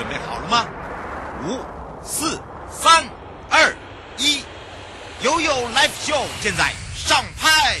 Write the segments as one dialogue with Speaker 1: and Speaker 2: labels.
Speaker 1: 准备好了吗？五、四、三、二、一，悠悠 Live Show 现在上拍。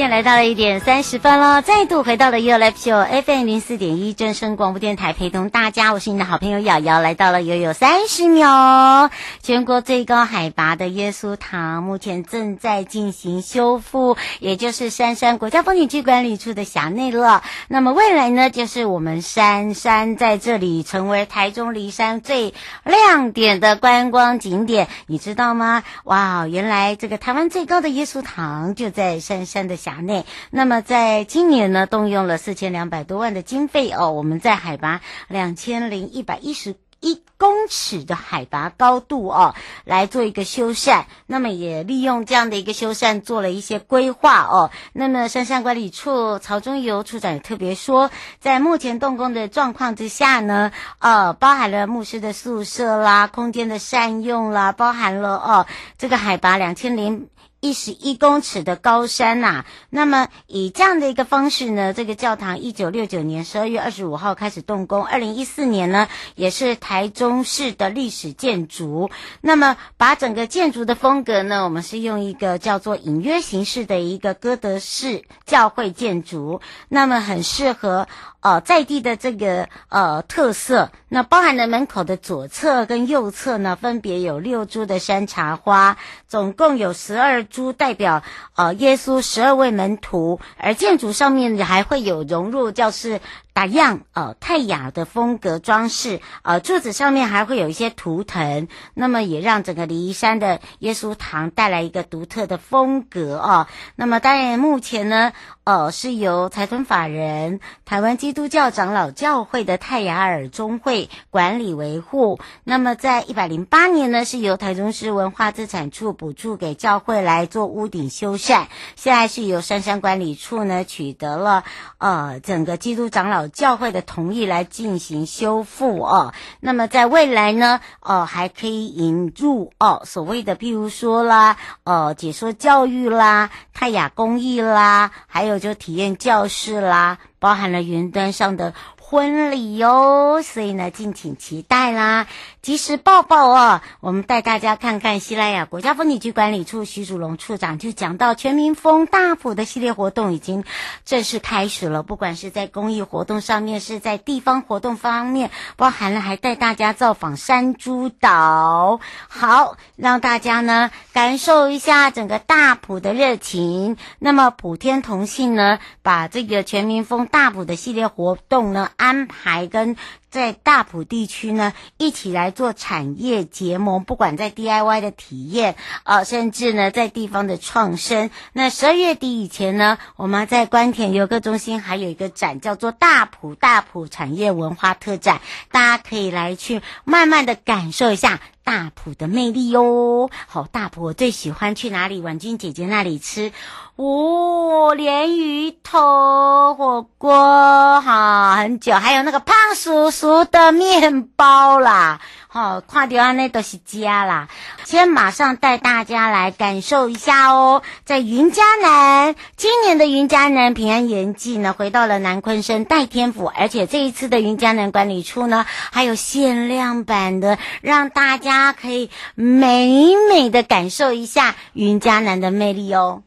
Speaker 2: 现来到了一点三十分了，再度回到了 You Live Show FM 零四点一正声广播电台，陪同大家，我是你的好朋友瑶瑶，来到了悠悠三十秒。全国最高海拔的耶稣堂目前正在进行修复，也就是杉杉国家风景区管理处的辖内了。那么未来呢，就是我们杉杉在这里成为台中离山最亮点的观光景点，你知道吗？哇，原来这个台湾最高的耶稣堂就在杉杉的辖内，那么在今年呢，动用了四千两百多万的经费哦，我们在海拔两千零一百一十一公尺的海拔高度哦，来做一个修缮。那么也利用这样的一个修缮，做了一些规划哦。那么山山管理处曹忠游处长也特别说，在目前动工的状况之下呢，呃，包含了牧师的宿舍啦，空间的善用啦，包含了哦，这个海拔两千零。一十一公尺的高山呐、那么以这样的一个方式呢，这个教堂一九六九年十二月二十五号开始动工，二零一四年呢也是台中市的历史建筑。那么把整个建筑的风格呢，我们是用一个叫做隐约形式的一个哥德式教会建筑，那么很适合。呃，在地的这个呃特色，那包含了门口的左侧跟右侧呢，分别有六株的山茶花，总共有十二珠代表呃耶稣十二位门徒，而建筑上面还会有融入，就是。打样呃泰雅的风格装饰，呃柱子上面还会有一些图腾，那么也让整个梨山的耶稣堂带来一个独特的风格哦。那么当然目前呢，呃是由财团法人台湾基督教长老教会的泰雅尔宗会管理维护。那么在一百零八年呢，是由台中市文化资产处补助给教会来做屋顶修缮，现在是由杉山管理处呢取得了呃整个基督长老。教会的同意来进行修复哦，那么在未来呢，哦还可以引入哦所谓的譬如说啦，哦解说教育啦、泰雅工艺啦，还有就体验教室啦，包含了云端上的。婚礼哟、哦，所以呢，敬请期待啦！及时报报哦，我们带大家看看西拉雅国家风景区管理处徐祖龙处长就讲到，全民风大埔的系列活动已经正式开始了。不管是在公益活动上面，是在地方活动方面，包含了还带大家造访山猪岛，好让大家呢感受一下整个大埔的热情。那么普天同庆呢，把这个全民风大埔的系列活动呢。安排跟在大埔地区呢，一起来做产业结盟，不管在 DIY 的体验，呃，甚至呢在地方的创生。那十二月底以前呢，我们在官田游客中心还有一个展，叫做大埔大埔产业文化特展，大家可以来去慢慢的感受一下大埔的魅力哟。好，大埔我最喜欢去哪里？婉君姐姐那里吃。哦，鲢鱼头火锅好，很久，还有那个胖叔叔的面包啦，好、哦，看到那都是家啦。先马上带大家来感受一下哦，在云嘉南，今年的云嘉南平安延祭呢，回到了南昆生代天府，而且这一次的云嘉南管理处呢，还有限量版的，让大家可以美美的感受一下云嘉南的魅力哦。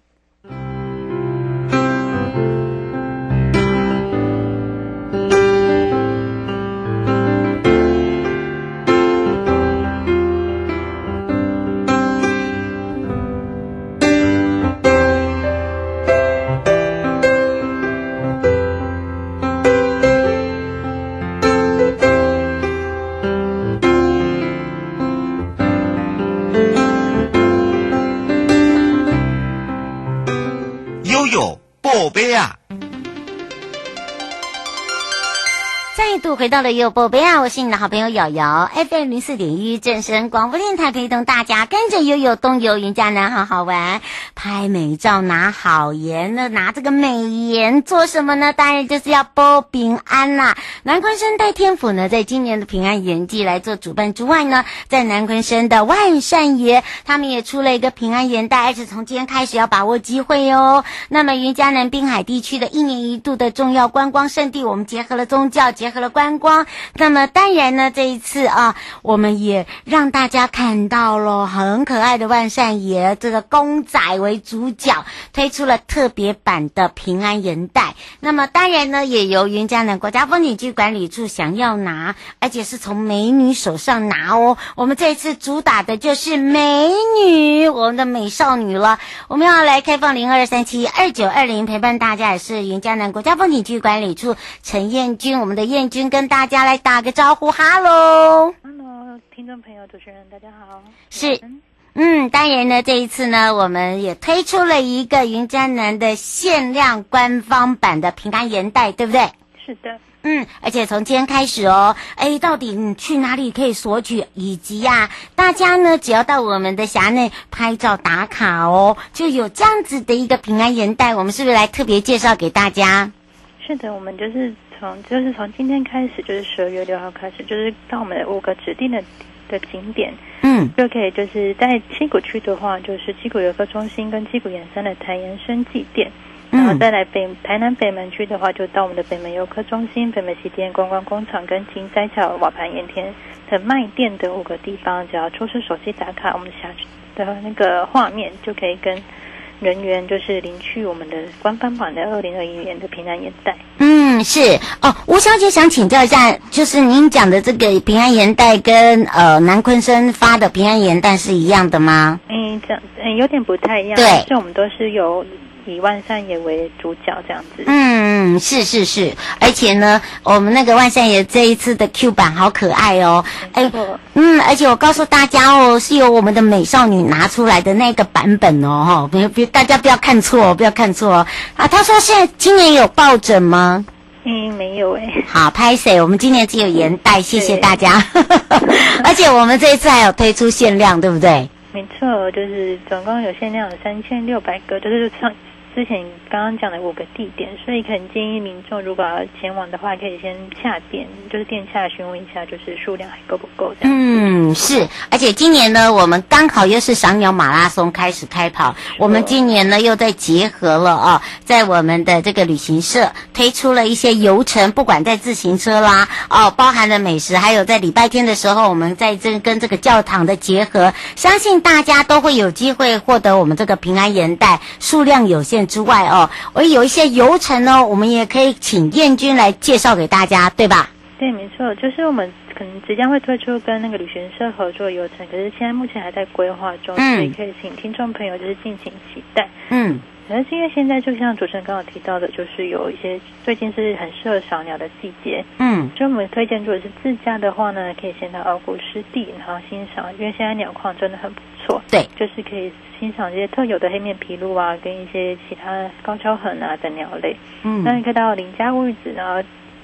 Speaker 2: 回到了悠悠宝贝啊！我是你的好朋友瑶瑶，FM 零四点一正声广播电台，陪同大家跟着悠悠东游云嘉南好好玩，拍美照拿好颜呢，拿这个美颜做什么呢？当然就是要保平安啦。南昆生代天府呢，在今年的平安园祭来做主办之外呢，在南昆生的万善爷他们也出了一个平安盐袋，而且从今天开始要把握机会哦。那么云嘉南滨海地区的一年一度的重要观光胜地，我们结合了宗教，结合了观光，那么当然呢，这一次啊，我们也让大家看到了很可爱的万善爷这个公仔为主角，推出了特别版的平安盐袋。那么当然呢，也由云嘉南国家风景区管理处想要拿，而且是从美女手上拿哦。我们这一次主打的就是美女，我们的美少女了。我们要来开放零二三七二九二零陪伴大家，也是云嘉南国家风景区管理处陈彦君，我们的彦君。跟大家来打个招呼，哈喽，
Speaker 3: 哈喽，听众朋友、主持人，大家好。
Speaker 2: 是，嗯，当然呢，这一次呢，我们也推出了一个云嘉南的限量官方版的平安盐袋，对不对？
Speaker 3: 是的，
Speaker 2: 嗯，而且从今天开始哦，哎，到底你去哪里可以索取？以及呀、啊，大家呢，只要到我们的辖内拍照打卡哦，就有这样子的一个平安盐袋。我们是不是来特别介绍给大家？
Speaker 3: 是的，我们就是。从就是从今天开始，就是十二月六号开始，就是到我们的五个指定的的景点，嗯，就可以就是在七股区的话，就是七股游客中心跟七股盐山的台盐生祭店，然后再来北台南北门区的话，就到我们的北门游客中心、北门西店观光工厂跟金斋桥瓦盘盐田的卖店的五个地方，只要出示手机打卡，我们下去的那个画面就可以跟。人员就是领取我们的官方版的二零二一年的平安盐袋。
Speaker 2: 嗯，是哦，吴小姐想请教一下，就是您讲的这个平安盐袋跟呃南昆生发的平安盐袋是一样的吗？
Speaker 3: 嗯，这样嗯有点不太一样。
Speaker 2: 对，
Speaker 3: 是我们都是有。以万善爷为主角这样子，
Speaker 2: 嗯，是是是，而且呢，我们那个万善爷这一次的 Q 版好可爱哦，哎，嗯，而且我告诉大家哦，是由我们的美少女拿出来的那个版本哦，哈，别别大家不要看错，不要看错哦啊。他说现在今年有抱枕吗？
Speaker 3: 嗯，没有哎。
Speaker 2: 好，拍谁，我们今年只有盐袋，谢谢大家。而且我们这一次还有推出限量，对不对？
Speaker 3: 没错，就是总共有限量有三千六百个，就是上。之前刚刚讲的五个地点，所以可能建议民众如果要前往的话，可以先下店，就是店下询问一下，就是数量还够不够这样。
Speaker 2: 嗯，是，而且今年呢，我们刚好又是赏鸟马拉松开始开跑，我们今年呢又在结合了啊，在我们的这个旅行社推出了一些游程，不管在自行车啦，哦，包含了美食，还有在礼拜天的时候，我们在这跟这个教堂的结合，相信大家都会有机会获得我们这个平安盐袋，数量有限。之外哦，我有一些游程呢，我们也可以请燕君来介绍给大家，对吧？
Speaker 3: 对，没错，就是我们可能即将会推出跟那个旅行社合作游程，可是现在目前还在规划中，嗯、所以可以请听众朋友就是敬请期待。嗯，可是因为现在就像主持人刚刚提到的，就是有一些最近是很适合赏鸟的季节，嗯，所以我们推荐如果是自驾的话呢，可以先到鳌鼓湿地，然后欣赏，因为现在鸟况真的很不错，对，就是可以。欣赏这些特有的黑面琵鹭啊，跟一些其他高跷痕啊等鸟类。嗯，那你可以到林家乌鱼子，然后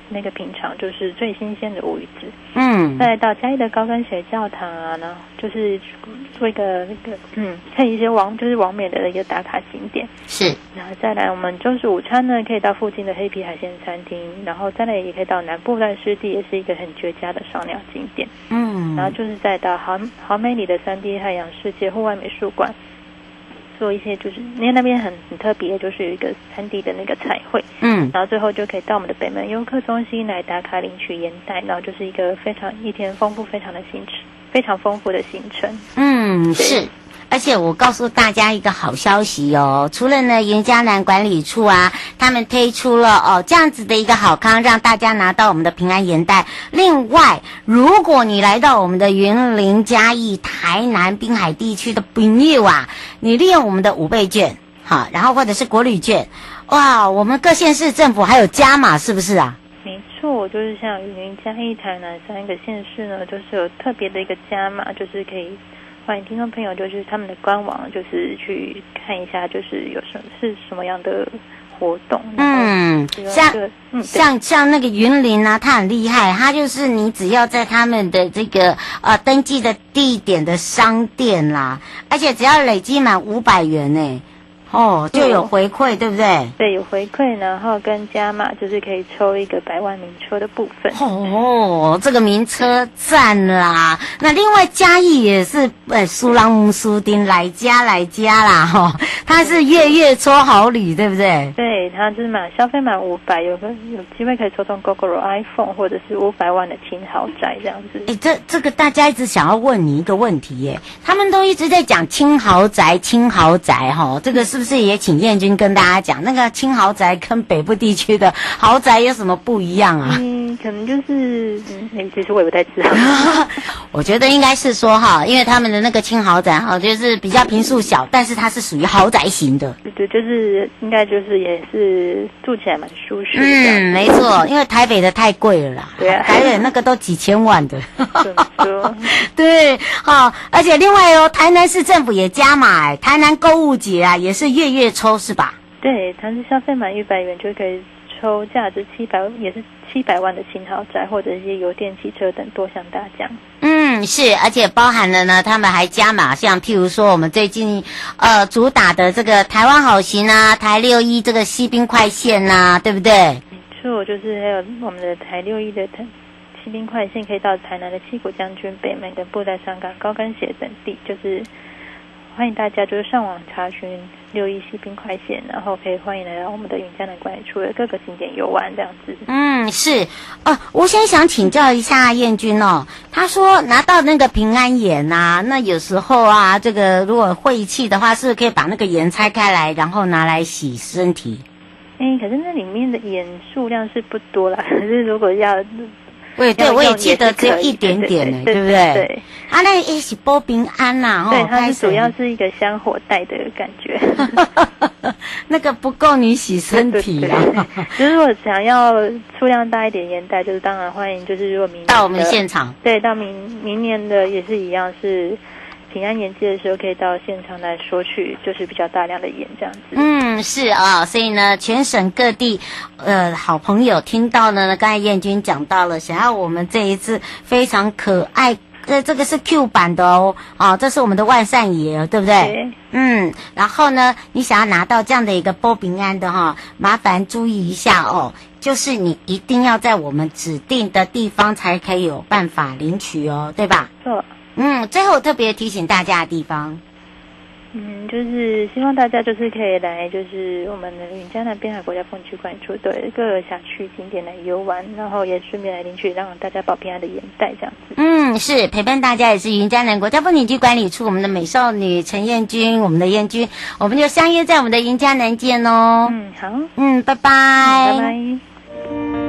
Speaker 3: 那个品尝就是最新鲜的乌鱼子。嗯，再来到嘉义的高跟鞋教堂啊，然后就是做一个那个嗯，看一些王就是王美的一个打卡景点。是，然后再来我们中式午餐呢，可以到附近的黑皮海鲜餐厅，然后再来也可以到南部赖湿地，也是一个很绝佳的赏鸟景点。嗯，然后就是再到好好美里的三 D 海洋世界户外美术馆。做一些就是因为那边很很特别，就是有一个三 D 的那个彩绘，嗯，然后最后就可以到我们的北门游客中心来打卡领取盐袋，然后就是一个非常一天丰富非常的行程，非常丰富的行程，嗯，是。
Speaker 2: 而且我告诉大家一个好消息哦，除了呢云嘉南管理处啊，他们推出了哦这样子的一个好康，让大家拿到我们的平安盐袋。另外，如果你来到我们的云林嘉义台南滨海地区的朋友啊，你利用我们的五倍券，好，然后或者是国旅券，哇，我们各县市政府还有加码，是不是啊？
Speaker 3: 没错，就是像云林嘉义台南三个县市呢，就是有特别的一个加码，就是可以。欢迎听众朋友，就是他们的官网，就是去看一下，就是有什么是什么样的活动。
Speaker 2: 嗯，像嗯像像那个云林啊，他很厉害，他就是你只要在他们的这个呃登记的地点的商店啦，而且只要累积满五百元呢。哦，就有回馈，对不对？
Speaker 3: 对，有回馈，然后跟加码，就是可以抽一个百万名车的部分。
Speaker 2: 哦，这个名车赞啦！那另外嘉义也是，呃，苏朗姆苏丁来加来加啦，哈、哦，他是月月抽好礼，对不对？
Speaker 3: 对，他就是满消费满五百，有个有机会可以抽中 Gogoro iPhone，或者是五百万的轻豪宅这样子。
Speaker 2: 哎，这这个大家一直想要问你一个问题耶，他们都一直在讲轻豪宅，轻豪宅，哈、哦，这个是。是不是也请燕君跟大家讲，那个青豪宅跟北部地区的豪宅有什么不一样啊？
Speaker 3: 嗯，可能就是，嗯，其实我也不太知道。
Speaker 2: 我觉得应该是说哈，因为他们的那个轻豪宅哈，就是比较平数小，但是它是属于豪宅型的。
Speaker 3: 对对，就是应该就是也是住起来蛮舒适的。
Speaker 2: 嗯，没错，因为台北的太贵了啦。
Speaker 3: 对啊，
Speaker 2: 台北那个都几千万的。
Speaker 3: 说
Speaker 2: 对，好，而且另外哦，台南市政府也加码，台南购物节啊也是。月月抽是吧？
Speaker 3: 对，它是消费满一百元就可以抽价值七百，也是七百万的轻豪宅或者一些油电汽车等多项大奖。
Speaker 2: 嗯，嗯是，而且包含了呢，他们还加码，像譬如说我们最近呃主打的这个台湾好行啊，台六一这个西兵快线呐、啊，对不对？
Speaker 3: 没错，就是还有我们的台六一的台西兵快线，可以到台南的七股将军、北门跟布袋上港、高跟鞋等地，就是。欢迎大家就是上网查询六一西滨快线，然后可以欢迎来到我们的云嘉南管理处的各个景点游玩这样子。
Speaker 2: 嗯，是。哦、啊，我先想请教一下燕君哦，他说拿到那个平安盐呐、啊，那有时候啊，这个如果晦气的话，是不是可以把那个盐拆开来，然后拿来洗身体？
Speaker 3: 哎，可是那里面的盐数量是不多啦，可是如果要。
Speaker 2: 对对，我也记得只有一点点呢，对不对？对，啊，那一起波平安呐，
Speaker 3: 对，它主要是一个香火带的感觉，
Speaker 2: 那个不够你洗身体啊。
Speaker 3: 就是如果想要数量大一点烟袋，就是当然欢迎，就是如果明
Speaker 2: 到我们现场，
Speaker 3: 对，到明明年的也是一样是。平安盐季的时候，可以到现场来说去，就是比较大量的演这样子。
Speaker 2: 嗯，是啊、哦，所以呢，全省各地，呃，好朋友听到了呢，刚才燕君讲到了，想要我们这一次非常可爱，呃，这个是 Q 版的哦，啊、哦，这是我们的万善爷，对不对？对。嗯，然后呢，你想要拿到这样的一个波平安的哈、哦，麻烦注意一下哦，就是你一定要在我们指定的地方才可以有办法领取哦，对吧？
Speaker 3: 错。
Speaker 2: 嗯，最后特别提醒大家的地方，
Speaker 3: 嗯，就是希望大家就是可以来，就是我们的云江南滨海国家风景区管处对各个辖区景点来游玩，然后也顺便来领取让大家保平安的眼袋这样子。
Speaker 2: 嗯，是陪伴大家也是云江南国家风景区管理处我们的美少女陈燕君，我们的燕君，我们就相约在我们的云江南见哦。
Speaker 3: 嗯，好，
Speaker 2: 嗯，拜拜，
Speaker 3: 嗯，拜拜。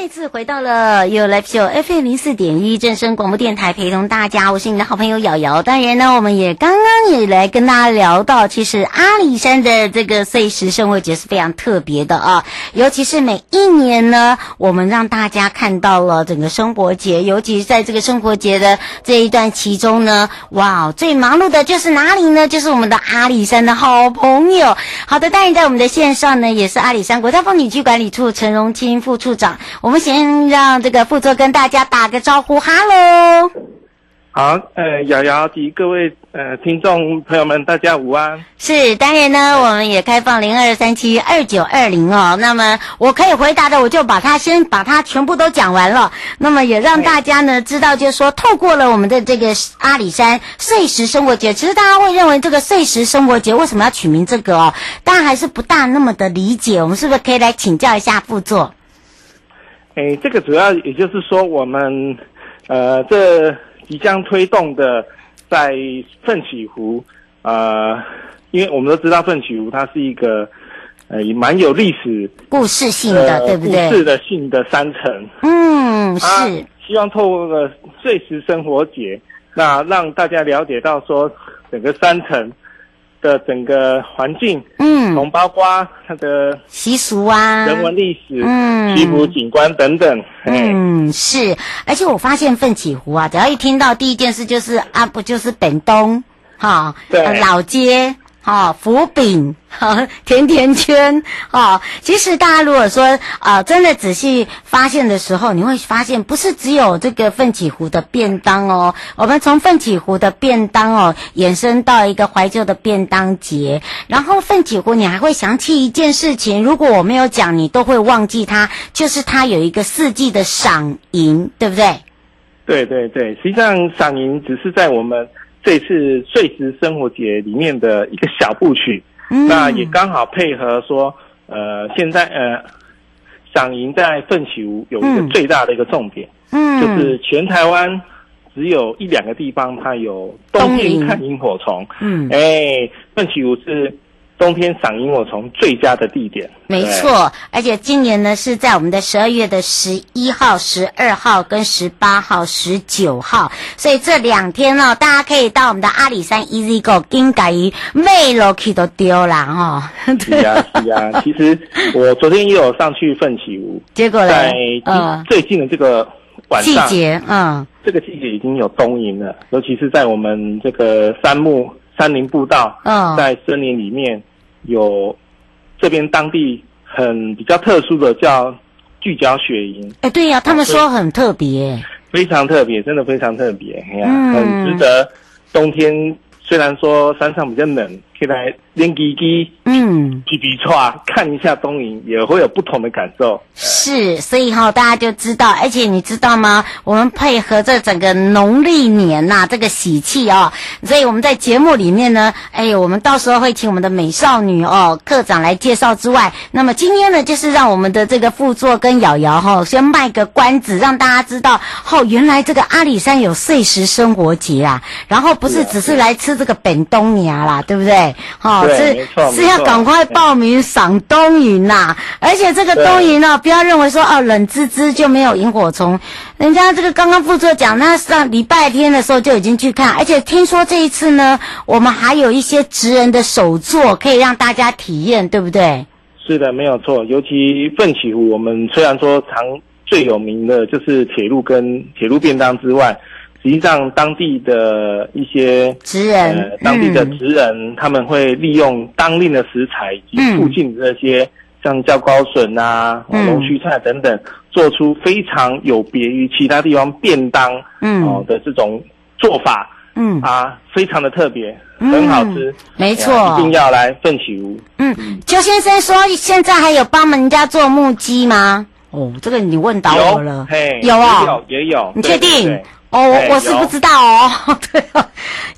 Speaker 2: 再次回到了有来就有 FM 零四点一正声广播电台，陪同大家，我是你的好朋友瑶瑶。当然呢，我们也刚刚也来跟大家聊到，其实阿里山的这个岁时生活节是非常特别的啊，尤其是每一年呢，我们让大家看到了整个生活节，尤其是在这个生活节的这一段其中呢，哇，最忙碌的就是哪里呢？就是我们的阿里山的好朋友。好的，当然在我们的线上呢，也是阿里山国家风景区管理处陈荣清副处长。我们先让这个副座跟大家打个招呼，哈喽。
Speaker 4: 好，呃，瑶瑶及各位呃听众朋友们，大家午安。
Speaker 2: 是，当然呢，我们也开放零二三七二九二零哦。那么我可以回答的，我就把它先把它全部都讲完了。那么也让大家呢知道，就是说，透过了我们的这个阿里山碎石生活节，其实大家会认为这个碎石生活节为什么要取名这个哦？大家还是不大那么的理解。我们是不是可以来请教一下副座？
Speaker 4: 诶，这个主要也就是说，我们呃，这即将推动的在奋起湖，呃，因为我们都知道奋起湖它是一个呃也蛮有历史
Speaker 2: 故事性的，对不对？
Speaker 4: 故事的性的山城。
Speaker 2: 嗯，是。
Speaker 4: 希望透过个碎石生活节，那让大家了解到说整个山城。的整个环境，嗯，从包括它的
Speaker 2: 习俗啊、
Speaker 4: 人文历史、嗯、西湖景观等等，
Speaker 2: 嗯，是。而且我发现奋起湖啊，只要一听到第一件事就是啊，不就是本东哈，对，老街。哦，福饼，甜甜圈，哦，其实大家如果说啊、真的仔细发现的时候，你会发现不是只有这个奋起湖的便当哦，我们从奋起湖的便当哦，衍生到一个怀旧的便当节，然后奋起湖你还会想起一件事情，如果我没有讲，你都会忘记它，就是它有一个四季的赏银，对不对？
Speaker 4: 对对对，实际上赏银只是在我们。这次碎石生活节里面的一个小部曲，嗯、那也刚好配合说，呃，现在呃，赏银在奋起湖有一个最大的一个重点，嗯，就是全台湾只有一两个地方它有冬天看萤火虫，嗯，哎，奋起湖是。冬天赏萤火虫最佳的地点，
Speaker 2: 没错。而且今年呢是在我们的十二月的十一号、十二号跟十八号、十九号，所以这两天呢、哦，大家可以到我们的阿里山 Easy Go 金改鱼妹楼去都丢了哈。
Speaker 4: 是啊，是啊。其实我昨天也有上去奋起湖，
Speaker 2: 结果呢，
Speaker 4: 在最近的这个晚上，
Speaker 2: 季节，嗯，
Speaker 4: 这个季节已经有冬营了，尤其是在我们这个山木山林步道，嗯，在森林里面。有这边当地很比较特殊的叫聚焦雪银，
Speaker 2: 哎，对呀、啊，他们说很特别，
Speaker 4: 非常特别，真的非常特别，哎呀，嗯、很值得。冬天。虽然说山上比较冷，可以来练鸡鸡，嗯，皮皮剉看一下东营，也会有不同的感受。
Speaker 2: 是，所以哈、哦，大家就知道，而且你知道吗？我们配合这整个农历年呐、啊，这个喜气哦，所以我们在节目里面呢，哎，我们到时候会请我们的美少女哦课长来介绍之外，那么今天呢，就是让我们的这个副座跟瑶瑶哈，先卖个关子，让大家知道，哦，原来这个阿里山有碎石生活节啊，然后不是只是来吃。这个本冬芽啦，对不对？好、哦，是是要赶快报名赏冬银呐！而且这个冬银呢，不要认为说哦冷滋滋就没有萤火虫，人家这个刚刚副座讲，那上礼拜天的时候就已经去看，而且听说这一次呢，我们还有一些职人的手作可以让大家体验，对不对？
Speaker 4: 是的，没有错。尤其奋起湖，我们虽然说常最有名的就是铁路跟铁路便当之外。实际上，当地的一些
Speaker 2: 职人，呃，当
Speaker 4: 地的职人，嗯、他们会利用当令的食材以及附近的这些，嗯、像叫高笋啊、龙须、嗯、菜等等，做出非常有别于其他地方便当，嗯，哦的这种做法，嗯。啊，非常的特别，嗯、很好吃，
Speaker 2: 没错，
Speaker 4: 一定要来奋起湖。
Speaker 2: 嗯，邱先生说，现在还有帮人家做木屐吗？哦，这个你问到我了，
Speaker 4: 嘿，
Speaker 2: 有啊，
Speaker 4: 有也有，
Speaker 2: 你确定？
Speaker 4: 对对对
Speaker 2: 哦，我我是不知道哦，对啊，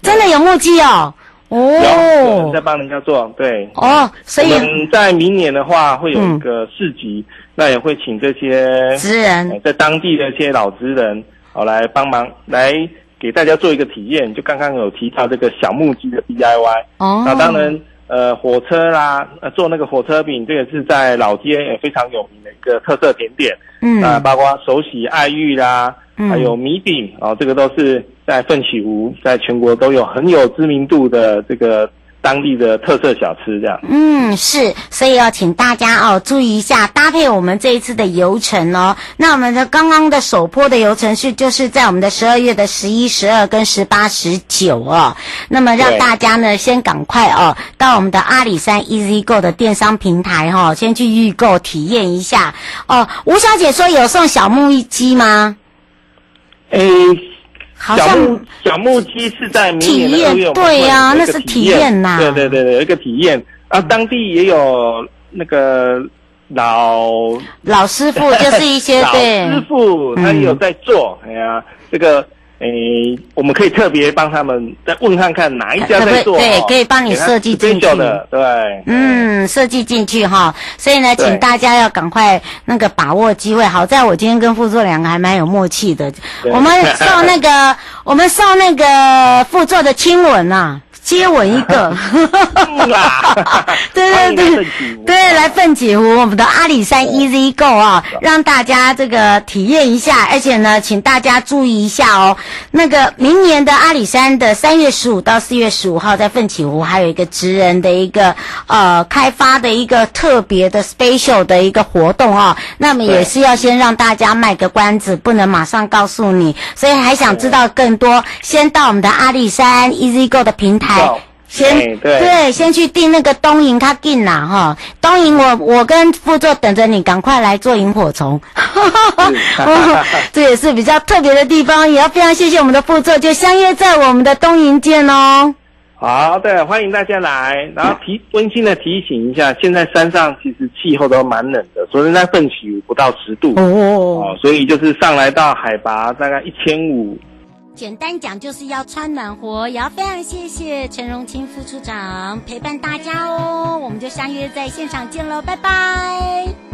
Speaker 2: 真的有木屐哦，哦，
Speaker 4: 有人在帮人家做，对，
Speaker 2: 哦，所以
Speaker 4: 我们在明年的话会有一个市集，那也会请这些
Speaker 2: 职人，
Speaker 4: 在当地的一些老职人，好来帮忙，来给大家做一个体验。就刚刚有提到这个小木屐的 DIY，哦，那当然，呃火车啦，呃做那个火车饼，这个是在老街也非常有名的一个特色甜点。嗯，啊，包括手洗爱玉啦，嗯、还有米饼哦，这个都是在奋起湖，在全国都有很有知名度的这个。当地的特色小吃，这样。
Speaker 2: 嗯，是，所以要请大家哦注意一下，搭配我们这一次的游程哦。那我们的刚刚的首波的游程是，就是在我们的十二月的十一、十二跟十八、十九哦。那么让大家呢先赶快哦到我们的阿里山 Easy Go 的电商平台哈、哦，先去预购体验一下哦。吴小姐说有送小木机吗？
Speaker 4: 诶。好像小木鸡是在明年的二月，
Speaker 2: 对呀，那是体验呐。
Speaker 4: 对对对对，有一个体验啊，当地也有那个老
Speaker 2: 老师傅，就是一些
Speaker 4: 老师傅，他也有在做。哎呀，这个。诶，我们可以特别帮他们再问看看哪一家在做，
Speaker 2: 对，可以帮你设计进去
Speaker 4: 的，对，
Speaker 2: 嗯，设计进去哈。所以呢，请大家要赶快那个把握机会。好在我今天跟副座两个还蛮有默契的，我们送那个，我们送那个副座的亲吻呐。接吻一个，对对对，对，来奋起湖，我们的阿里山 Easy Go 啊，让大家这个体验一下，而且呢，请大家注意一下哦，那个明年的阿里山的三月十五到四月十五号，在奋起湖还有一个职人的一个呃开发的一个特别的 special 的一个活动啊，那么也是要先让大家卖个关子，不能马上告诉你，所以还想知道更多，先到我们的阿里山 Easy Go 的平台。先对，对，先去订那个东营，卡进啦哈。东营，我我跟副座等着你，赶快来做萤火虫。这也是比较特别的地方，也要非常谢谢我们的副座，就相约在我们的东营见哦。
Speaker 4: 好的，欢迎大家来。然后提温馨的提醒一下，现在山上其实气候都蛮冷的，昨天在奋起不到十度哦，哦，所以就是上来到海拔大概一千五。
Speaker 2: 简单讲就是要穿暖和，也要非常谢谢陈荣清副处长陪伴大家哦，我们就相约在现场见喽，拜拜。